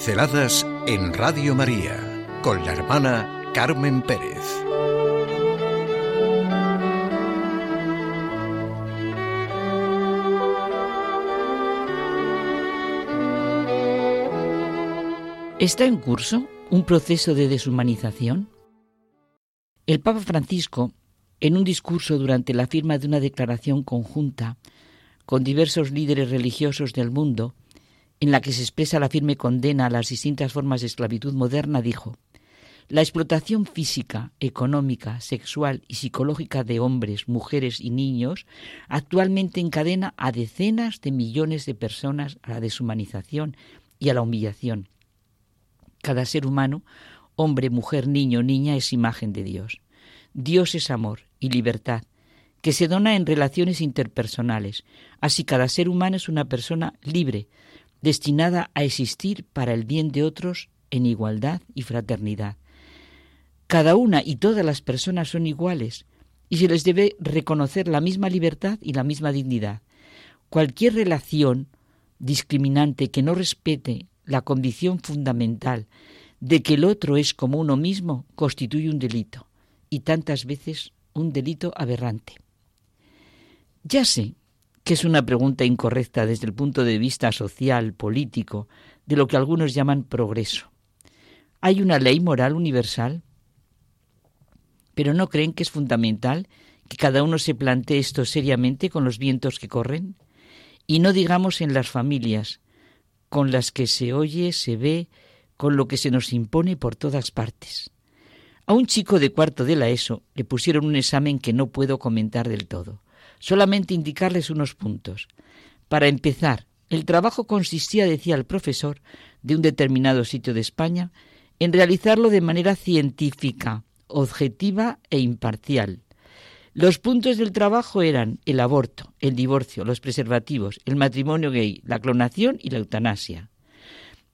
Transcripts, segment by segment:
Pinceladas en Radio María con la hermana Carmen Pérez. ¿Está en curso un proceso de deshumanización? El Papa Francisco, en un discurso durante la firma de una declaración conjunta con diversos líderes religiosos del mundo, en la que se expresa la firme condena a las distintas formas de esclavitud moderna, dijo, La explotación física, económica, sexual y psicológica de hombres, mujeres y niños actualmente encadena a decenas de millones de personas a la deshumanización y a la humillación. Cada ser humano, hombre, mujer, niño, niña, es imagen de Dios. Dios es amor y libertad, que se dona en relaciones interpersonales. Así cada ser humano es una persona libre, destinada a existir para el bien de otros en igualdad y fraternidad. Cada una y todas las personas son iguales y se les debe reconocer la misma libertad y la misma dignidad. Cualquier relación discriminante que no respete la condición fundamental de que el otro es como uno mismo constituye un delito y tantas veces un delito aberrante. Ya sé que es una pregunta incorrecta desde el punto de vista social, político, de lo que algunos llaman progreso. ¿Hay una ley moral universal? ¿Pero no creen que es fundamental que cada uno se plantee esto seriamente con los vientos que corren? Y no digamos en las familias, con las que se oye, se ve, con lo que se nos impone por todas partes. A un chico de cuarto de la ESO le pusieron un examen que no puedo comentar del todo solamente indicarles unos puntos. Para empezar, el trabajo consistía, decía el profesor, de un determinado sitio de España, en realizarlo de manera científica, objetiva e imparcial. Los puntos del trabajo eran el aborto, el divorcio, los preservativos, el matrimonio gay, la clonación y la eutanasia.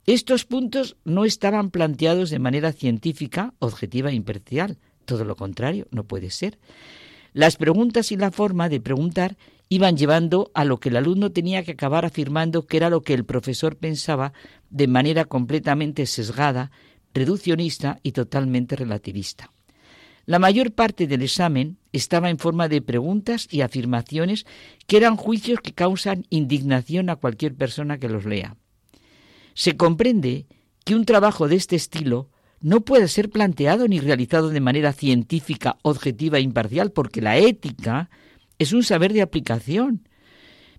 Estos puntos no estaban planteados de manera científica, objetiva e imparcial. Todo lo contrario, no puede ser. Las preguntas y la forma de preguntar iban llevando a lo que el alumno tenía que acabar afirmando que era lo que el profesor pensaba de manera completamente sesgada, reduccionista y totalmente relativista. La mayor parte del examen estaba en forma de preguntas y afirmaciones que eran juicios que causan indignación a cualquier persona que los lea. Se comprende que un trabajo de este estilo no puede ser planteado ni realizado de manera científica, objetiva e imparcial, porque la ética es un saber de aplicación.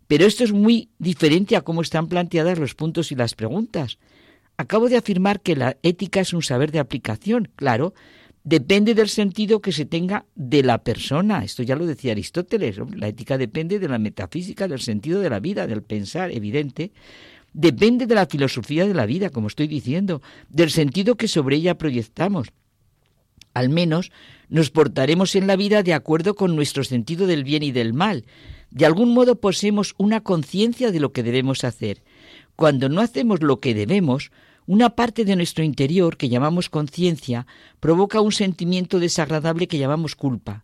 Pero esto es muy diferente a cómo están planteadas los puntos y las preguntas. Acabo de afirmar que la ética es un saber de aplicación, claro, depende del sentido que se tenga de la persona. Esto ya lo decía Aristóteles. La ética depende de la metafísica, del sentido de la vida, del pensar, evidente depende de la filosofía de la vida, como estoy diciendo, del sentido que sobre ella proyectamos. Al menos nos portaremos en la vida de acuerdo con nuestro sentido del bien y del mal. De algún modo poseemos una conciencia de lo que debemos hacer. Cuando no hacemos lo que debemos, una parte de nuestro interior que llamamos conciencia provoca un sentimiento desagradable que llamamos culpa.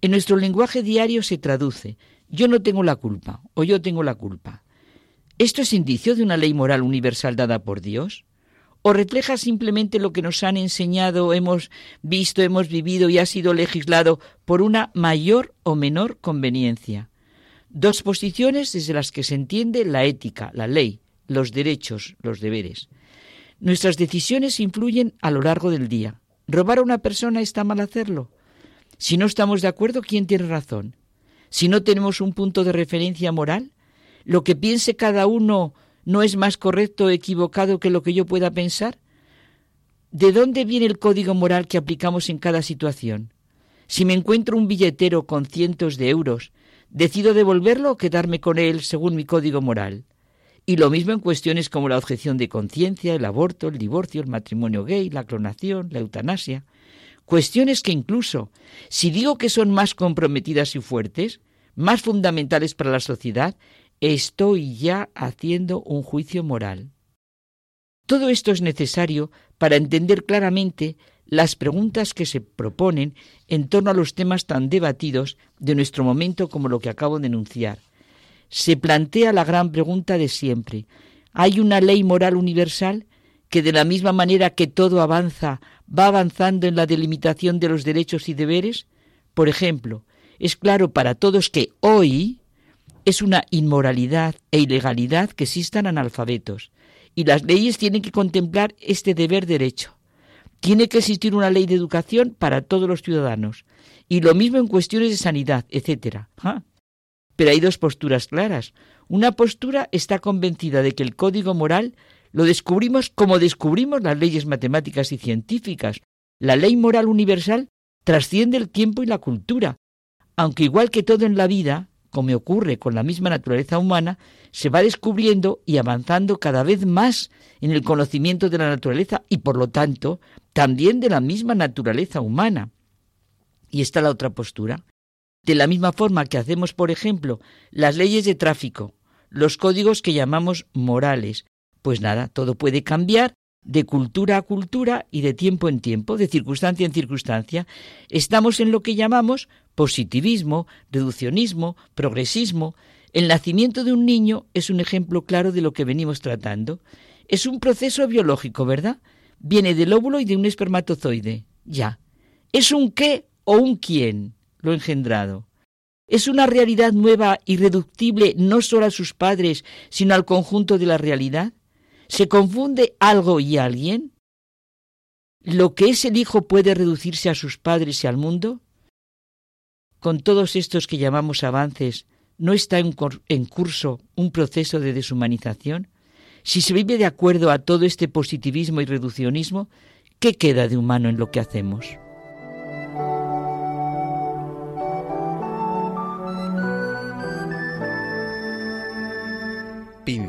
En nuestro lenguaje diario se traduce yo no tengo la culpa o yo tengo la culpa. ¿Esto es indicio de una ley moral universal dada por Dios? ¿O refleja simplemente lo que nos han enseñado, hemos visto, hemos vivido y ha sido legislado por una mayor o menor conveniencia? Dos posiciones desde las que se entiende la ética, la ley, los derechos, los deberes. Nuestras decisiones influyen a lo largo del día. ¿Robar a una persona está mal hacerlo? Si no estamos de acuerdo, ¿quién tiene razón? Si no tenemos un punto de referencia moral, lo que piense cada uno no es más correcto o equivocado que lo que yo pueda pensar? ¿De dónde viene el código moral que aplicamos en cada situación? Si me encuentro un billetero con cientos de euros, ¿decido devolverlo o quedarme con él según mi código moral? Y lo mismo en cuestiones como la objeción de conciencia, el aborto, el divorcio, el matrimonio gay, la clonación, la eutanasia. Cuestiones que incluso, si digo que son más comprometidas y fuertes, más fundamentales para la sociedad, estoy ya haciendo un juicio moral. Todo esto es necesario para entender claramente las preguntas que se proponen en torno a los temas tan debatidos de nuestro momento como lo que acabo de enunciar. Se plantea la gran pregunta de siempre. ¿Hay una ley moral universal? que de la misma manera que todo avanza, va avanzando en la delimitación de los derechos y deberes? Por ejemplo, es claro para todos que hoy es una inmoralidad e ilegalidad que existan analfabetos, y las leyes tienen que contemplar este deber derecho. Tiene que existir una ley de educación para todos los ciudadanos, y lo mismo en cuestiones de sanidad, etc. Pero hay dos posturas claras. Una postura está convencida de que el código moral lo descubrimos como descubrimos las leyes matemáticas y científicas. La ley moral universal trasciende el tiempo y la cultura, aunque igual que todo en la vida, como ocurre con la misma naturaleza humana, se va descubriendo y avanzando cada vez más en el conocimiento de la naturaleza y por lo tanto también de la misma naturaleza humana. Y está la otra postura. De la misma forma que hacemos, por ejemplo, las leyes de tráfico, los códigos que llamamos morales, pues nada, todo puede cambiar de cultura a cultura y de tiempo en tiempo, de circunstancia en circunstancia. Estamos en lo que llamamos positivismo, reduccionismo, progresismo. El nacimiento de un niño es un ejemplo claro de lo que venimos tratando. Es un proceso biológico, ¿verdad? Viene del óvulo y de un espermatozoide. Ya. ¿Es un qué o un quién lo engendrado? ¿Es una realidad nueva, irreductible, no solo a sus padres, sino al conjunto de la realidad? ¿Se confunde algo y alguien? ¿Lo que es el Hijo puede reducirse a sus padres y al mundo? Con todos estos que llamamos avances, ¿no está en, curso un proceso de deshumanización? Si se vive de acuerdo a todo este positivismo y reduccionismo, ¿qué queda de humano en lo que hacemos?